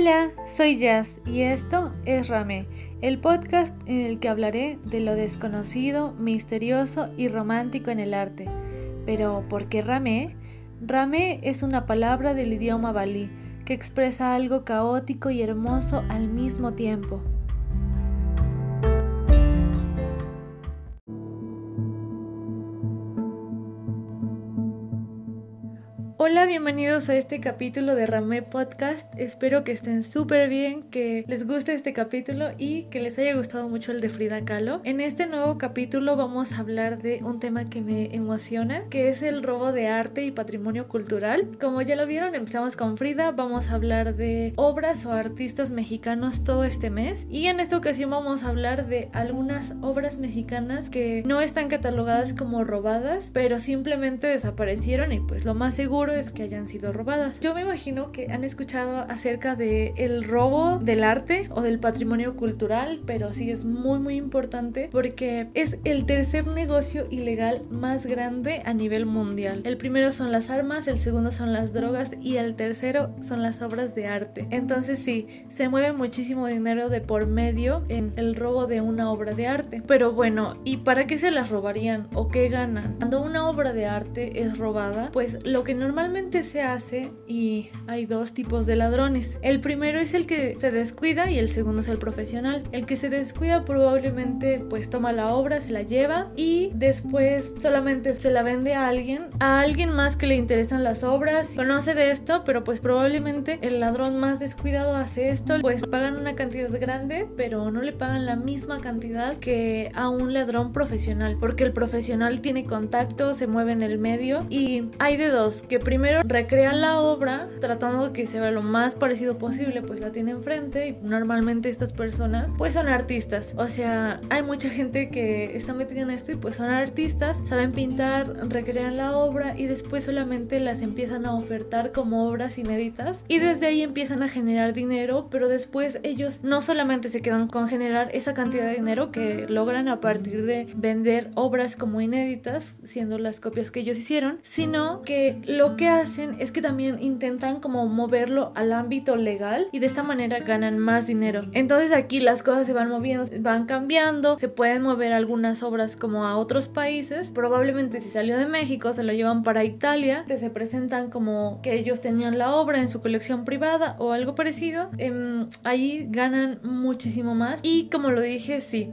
Hola, soy Jazz y esto es Ramé, el podcast en el que hablaré de lo desconocido, misterioso y romántico en el arte. Pero, ¿por qué Ramé? Ramé es una palabra del idioma balí que expresa algo caótico y hermoso al mismo tiempo. Hola, bienvenidos a este capítulo de Ramé Podcast. Espero que estén súper bien, que les guste este capítulo y que les haya gustado mucho el de Frida Kahlo. En este nuevo capítulo vamos a hablar de un tema que me emociona, que es el robo de arte y patrimonio cultural. Como ya lo vieron, empezamos con Frida, vamos a hablar de obras o artistas mexicanos todo este mes y en esta ocasión vamos a hablar de algunas obras mexicanas que no están catalogadas como robadas, pero simplemente desaparecieron y pues lo más seguro que hayan sido robadas. Yo me imagino que han escuchado acerca de el robo del arte o del patrimonio cultural, pero sí es muy muy importante porque es el tercer negocio ilegal más grande a nivel mundial. El primero son las armas, el segundo son las drogas y el tercero son las obras de arte. Entonces sí, se mueve muchísimo dinero de por medio en el robo de una obra de arte. Pero bueno, ¿y para qué se las robarían o qué ganan? Cuando una obra de arte es robada, pues lo que normalmente normalmente se hace y hay dos tipos de ladrones. El primero es el que se descuida y el segundo es el profesional. El que se descuida probablemente pues toma la obra, se la lleva y después solamente se la vende a alguien, a alguien más que le interesan las obras, conoce de esto, pero pues probablemente el ladrón más descuidado hace esto, pues pagan una cantidad grande, pero no le pagan la misma cantidad que a un ladrón profesional, porque el profesional tiene contacto, se mueve en el medio y hay de dos, que primero recrean la obra tratando de que se vea lo más parecido posible, pues la tiene enfrente y normalmente estas personas pues son artistas. O sea, hay mucha gente que está metida en esto y pues son artistas, saben pintar, recrean la obra y después solamente las empiezan a ofertar como obras inéditas y desde ahí empiezan a generar dinero, pero después ellos no solamente se quedan con generar esa cantidad de dinero que logran a partir de vender obras como inéditas, siendo las copias que ellos hicieron, sino que lo que hacen es que también intentan como moverlo al ámbito legal y de esta manera ganan más dinero. Entonces aquí las cosas se van moviendo, van cambiando, se pueden mover algunas obras como a otros países. Probablemente si salió de México se lo llevan para Italia, se presentan como que ellos tenían la obra en su colección privada o algo parecido. Em, ahí ganan muchísimo más y como lo dije, sí,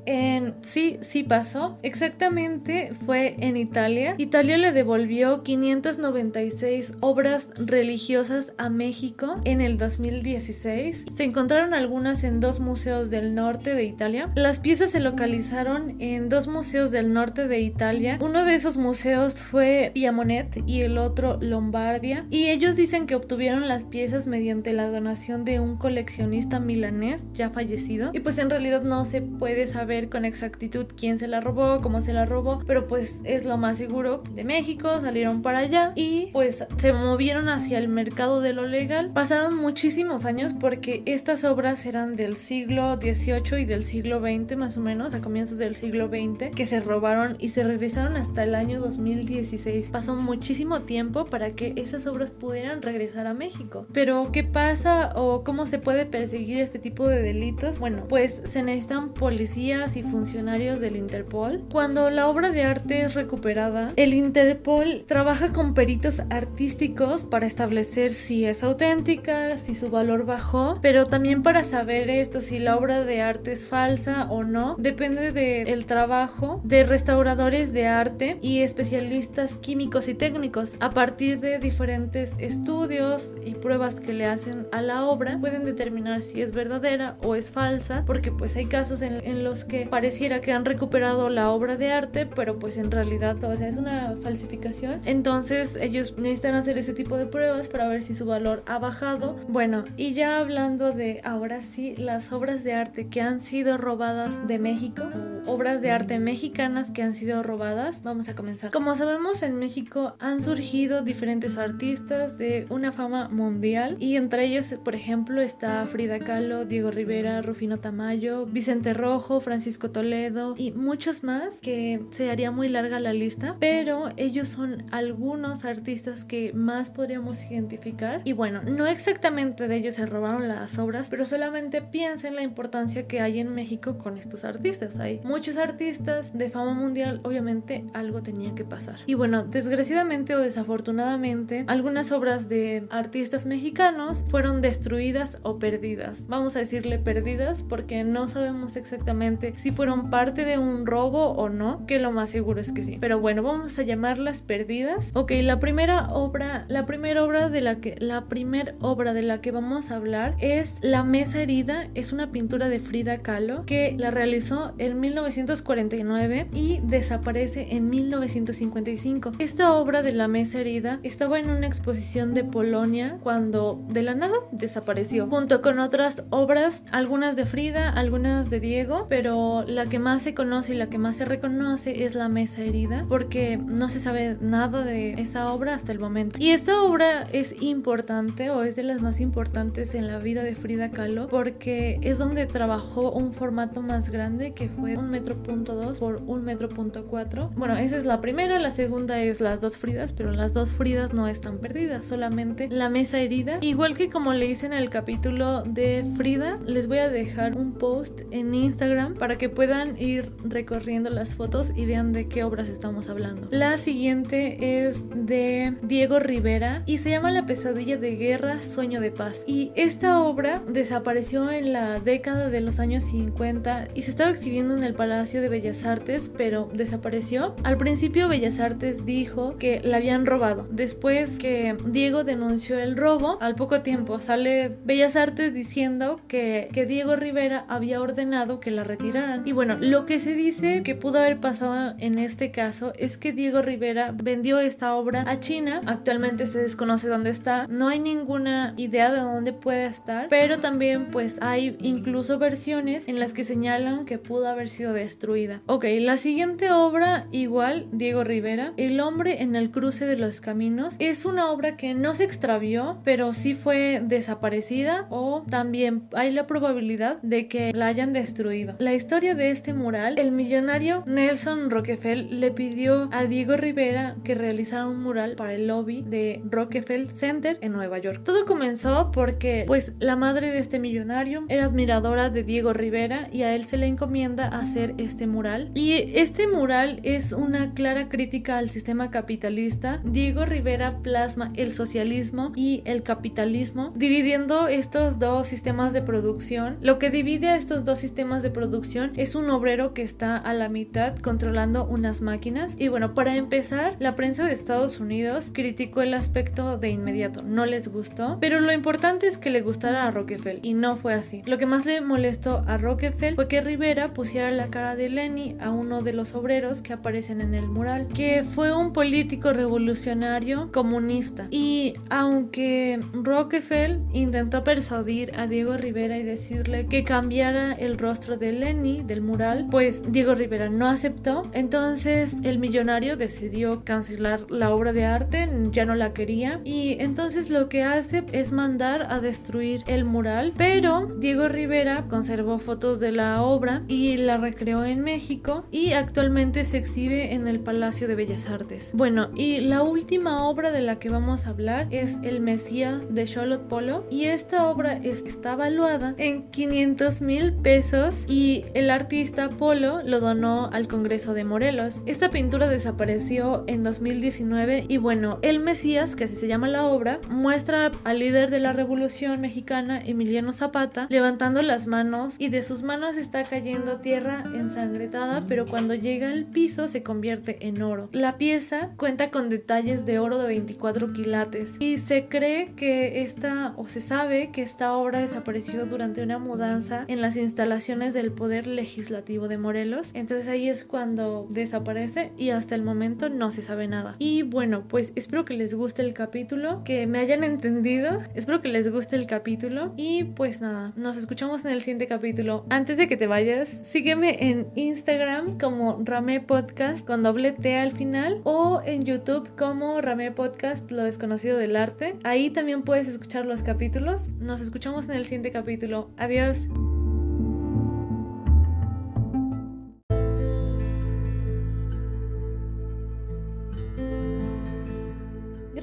sí, sí pasó. Exactamente fue en Italia. Italia le devolvió 596 obras religiosas a México en el 2016. Se encontraron algunas en dos museos del norte de Italia. Las piezas se localizaron en dos museos del norte de Italia. Uno de esos museos fue Piamonet y el otro Lombardia. Y ellos dicen que obtuvieron las piezas mediante la donación de un coleccionista milanés ya fallecido. Y pues en realidad no se puede saber con exactitud quién se la robó, cómo se la robó, pero pues es lo más seguro de México, salieron para allá y pues se movieron hacia el mercado de lo legal. Pasaron muchísimos años porque estas obras eran del siglo XVIII y del siglo XX más o menos, a comienzos del siglo XX, que se robaron y se regresaron hasta el año 2016. Pasó muchísimo tiempo para que esas obras pudieran regresar a México. Pero ¿qué pasa o cómo se puede perseguir este tipo de delitos? Bueno, pues se necesitan policías y funcionarios del Interpol. Cuando la obra de arte es recuperada, el Interpol trabaja con peritos artísticos artísticos para establecer si es auténtica, si su valor bajó, pero también para saber esto, si la obra de arte es falsa o no, depende del trabajo de restauradores de arte y especialistas químicos y técnicos. A partir de diferentes estudios y pruebas que le hacen a la obra, pueden determinar si es verdadera o es falsa, porque pues hay casos en, en los que pareciera que han recuperado la obra de arte, pero pues en realidad o sea, es una falsificación. Entonces ellos necesitan hacer ese tipo de pruebas para ver si su valor ha bajado. Bueno, y ya hablando de ahora sí las obras de arte que han sido robadas de México, obras de arte mexicanas que han sido robadas, vamos a comenzar. Como sabemos en México han surgido diferentes artistas de una fama mundial y entre ellos, por ejemplo, está Frida Kahlo, Diego Rivera, Rufino Tamayo, Vicente Rojo, Francisco Toledo y muchos más que se haría muy larga la lista, pero ellos son algunos artistas las más podríamos identificar. Y bueno, no exactamente de ellos se robaron las obras, pero solamente piensen la importancia que hay en México con estos artistas. Hay muchos artistas de fama mundial, obviamente algo tenía que pasar. Y bueno, desgraciadamente o desafortunadamente, algunas obras de artistas mexicanos fueron destruidas o perdidas. Vamos a decirle perdidas porque no sabemos exactamente si fueron parte de un robo o no, que lo más seguro es que sí. Pero bueno, vamos a llamarlas perdidas. Ok, la primera obra, la primera obra de la que la primera obra de la que vamos a hablar es La mesa herida, es una pintura de Frida Kahlo que la realizó en 1949 y desaparece en 1955. Esta obra de La mesa herida estaba en una exposición de Polonia cuando de la nada desapareció, junto con otras obras, algunas de Frida, algunas de Diego, pero la que más se conoce y la que más se reconoce es La mesa herida porque no se sabe nada de esa obra hasta el momento. Y esta obra es importante o es de las más importantes en la vida de Frida Kahlo porque es donde trabajó un formato más grande que fue un metro punto dos por un metro punto cuatro. Bueno, esa es la primera, la segunda es las dos Fridas, pero las dos Fridas no están perdidas, solamente la mesa herida. Igual que como le hice en el capítulo de Frida, les voy a dejar un post en Instagram para que puedan ir recorriendo las fotos y vean de qué obras estamos hablando. La siguiente es de Diego Rivera y se llama La pesadilla de guerra, sueño de paz. Y esta obra desapareció en la década de los años 50 y se estaba exhibiendo en el Palacio de Bellas Artes, pero desapareció. Al principio Bellas Artes dijo que la habían robado. Después que Diego denunció el robo, al poco tiempo sale Bellas Artes diciendo que, que Diego Rivera había ordenado que la retiraran. Y bueno, lo que se dice que pudo haber pasado en este caso es que Diego Rivera vendió esta obra a China. Actualmente se desconoce dónde está. No hay ninguna idea de dónde puede estar. Pero también pues hay incluso versiones en las que señalan que pudo haber sido destruida. Ok, la siguiente obra igual, Diego Rivera, El hombre en el cruce de los caminos. Es una obra que no se extravió, pero sí fue desaparecida o también hay la probabilidad de que la hayan destruido. La historia de este mural, el millonario Nelson Rockefeller le pidió a Diego Rivera que realizara un mural para el lobby de Rockefeller Center en Nueva York. Todo comenzó porque pues la madre de este millonario era admiradora de Diego Rivera y a él se le encomienda hacer este mural. Y este mural es una clara crítica al sistema capitalista. Diego Rivera plasma el socialismo y el capitalismo, dividiendo estos dos sistemas de producción. Lo que divide a estos dos sistemas de producción es un obrero que está a la mitad controlando unas máquinas. Y bueno, para empezar, la prensa de Estados Unidos criticó el aspecto de inmediato, no les gustó, pero lo importante es que le gustara a Rockefeller y no fue así. Lo que más le molestó a Rockefeller fue que Rivera pusiera la cara de Lenny a uno de los obreros que aparecen en el mural, que fue un político revolucionario comunista. Y aunque Rockefeller intentó persuadir a Diego Rivera y decirle que cambiara el rostro de Lenny del mural, pues Diego Rivera no aceptó. Entonces el millonario decidió cancelar la obra de arte, ya no la quería. Y entonces lo que hace es mandar a destruir el mural. Pero Diego Rivera conservó fotos de la obra y la recreó en México y actualmente se exhibe en el Palacio de Bellas Artes. Bueno, y la última obra de la que vamos a hablar es El Mesías de Charlotte Polo y esta obra está valuada en 500 mil pesos y el artista Polo lo donó al Congreso de Morelos. Esta pintura desapareció en 2019 y bueno, El Mesías, que así se llama la obra, muestra al líder de la Revolución Mexicana, Emiliano Zapata, levantando las manos y de sus manos está cayendo tierra ensangretada, pero cuando llega al piso se convierte en oro. La pieza cuenta con detalles de oro de 24 quilates y se cree que esta, o se sabe que esta obra desapareció durante una mudanza en las instalaciones del Poder Legislativo de Morelos. Entonces ahí es cuando desaparece y hasta el momento no se sabe nada. Y bueno, pues espero que les guste el capítulo, que me hayan entendido. Espero que les guste el capítulo y pues nada, nos escuchamos en el siguiente capítulo. Antes de que te vayas, sígueme en Instagram como Rame Podcast con doble T al final o en YouTube como Rame Podcast Lo desconocido del arte. Ahí también puedes escuchar los capítulos. Nos escuchamos en el siguiente capítulo. Adiós.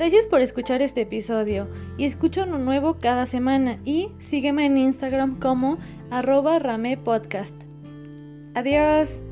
Gracias por escuchar este episodio y escucha uno nuevo cada semana y sígueme en Instagram como arroba ramepodcast. Adiós.